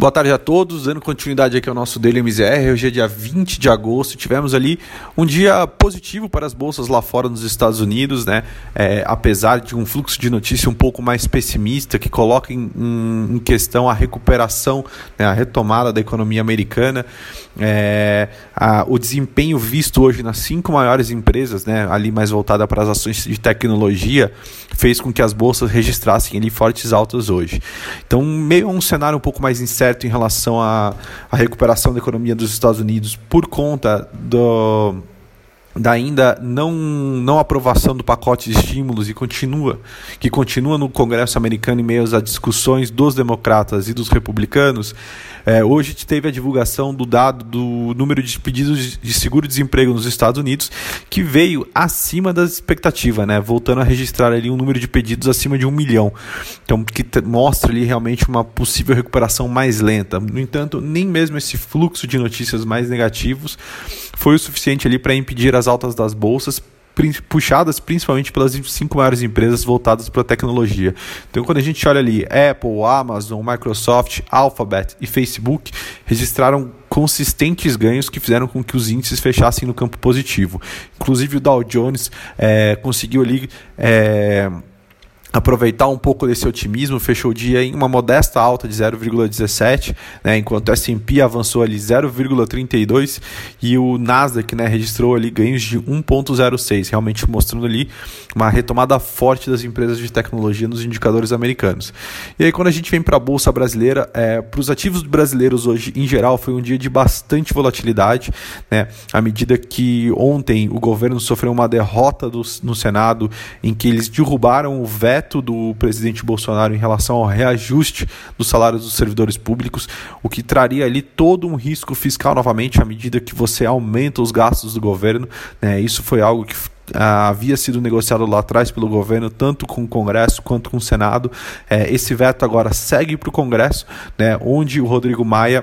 Boa tarde a todos, dando continuidade aqui ao nosso Daily MZR. Hoje é dia 20 de agosto. Tivemos ali um dia positivo para as bolsas lá fora nos Estados Unidos, né? É, apesar de um fluxo de notícia um pouco mais pessimista que coloca em, em questão a recuperação, né? a retomada da economia americana. É, a, o desempenho visto hoje nas cinco maiores empresas, né? ali mais voltada para as ações de tecnologia, fez com que as bolsas registrassem ali fortes altas hoje. Então, meio um cenário um pouco mais incerto certo em relação à, à recuperação da economia dos Estados Unidos por conta do, da ainda não, não aprovação do pacote de estímulos e continua que continua no Congresso americano em meio às discussões dos democratas e dos republicanos é, hoje teve a divulgação do dado do número de pedidos de seguro-desemprego nos Estados Unidos, que veio acima das expectativas, né? voltando a registrar ali um número de pedidos acima de um milhão. Então, que mostra ali realmente uma possível recuperação mais lenta. No entanto, nem mesmo esse fluxo de notícias mais negativos foi o suficiente ali para impedir as altas das bolsas, puxadas principalmente pelas cinco maiores empresas voltadas para a tecnologia. Então, quando a gente olha ali, Apple, Amazon, Microsoft, Alphabet e Facebook registraram consistentes ganhos que fizeram com que os índices fechassem no campo positivo. Inclusive o Dow Jones é, conseguiu ali é, aproveitar um pouco desse otimismo, fechou o dia em uma modesta alta de 0,17, né, enquanto o S&P avançou ali 0,32 e o Nasdaq né, registrou ali ganhos de 1,06, realmente mostrando ali uma retomada forte das empresas de tecnologia nos indicadores americanos. E aí quando a gente vem para a bolsa brasileira, é, para os ativos brasileiros hoje em geral foi um dia de bastante volatilidade, né, à medida que ontem o governo sofreu uma derrota do, no Senado em que eles derrubaram o veto veto do presidente Bolsonaro em relação ao reajuste dos salários dos servidores públicos, o que traria ali todo um risco fiscal novamente à medida que você aumenta os gastos do governo. Né? Isso foi algo que ah, havia sido negociado lá atrás pelo governo, tanto com o Congresso quanto com o Senado. É, esse veto agora segue para o Congresso, né, onde o Rodrigo Maia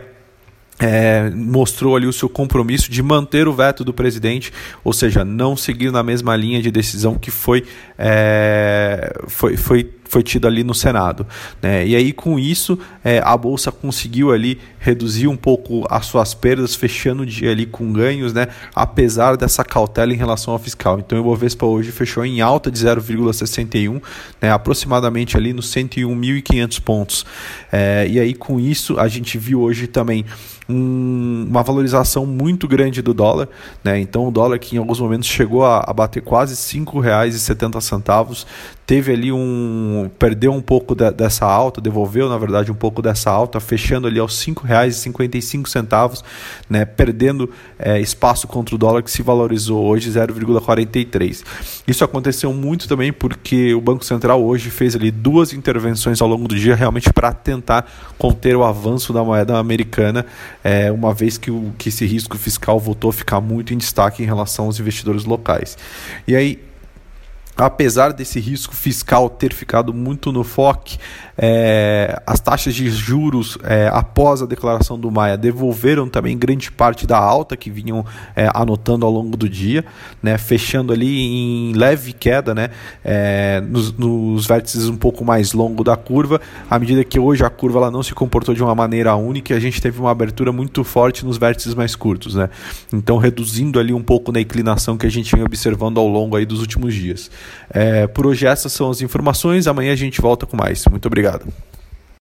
é, mostrou ali o seu compromisso de manter o veto do presidente, ou seja, não seguir na mesma linha de decisão que foi, é, foi, foi foi tido ali no Senado. Né? E aí, com isso, é, a Bolsa conseguiu ali reduzir um pouco as suas perdas, fechando o dia ali com ganhos, né? apesar dessa cautela em relação ao fiscal. Então, o Ibovespa hoje fechou em alta de 0,61, né? aproximadamente ali nos 101.500 pontos. É, e aí, com isso, a gente viu hoje também um, uma valorização muito grande do dólar. Né? Então, o dólar que em alguns momentos chegou a, a bater quase R$ 5,70, teve ali um. perdeu um pouco da, dessa alta, devolveu na verdade um pouco dessa alta, fechando ali aos R$ 5,55, né, perdendo é, espaço contra o dólar que se valorizou hoje 0,43. Isso aconteceu muito também porque o Banco Central hoje fez ali duas intervenções ao longo do dia realmente para tentar conter o avanço da moeda americana, é, uma vez que, o, que esse risco fiscal voltou a ficar muito em destaque em relação aos investidores locais. E aí apesar desse risco fiscal ter ficado muito no foco, é, as taxas de juros é, após a declaração do Maia devolveram também grande parte da alta que vinham é, anotando ao longo do dia, né, fechando ali em leve queda né, é, nos, nos, vértices um pouco mais longo da curva, à medida que hoje a curva ela não se comportou de uma maneira única, a gente teve uma abertura muito forte nos vértices mais curtos, né, então reduzindo ali um pouco na inclinação que a gente vem observando ao longo aí dos últimos dias. É, por hoje essas são as informações. Amanhã a gente volta com mais. Muito obrigado.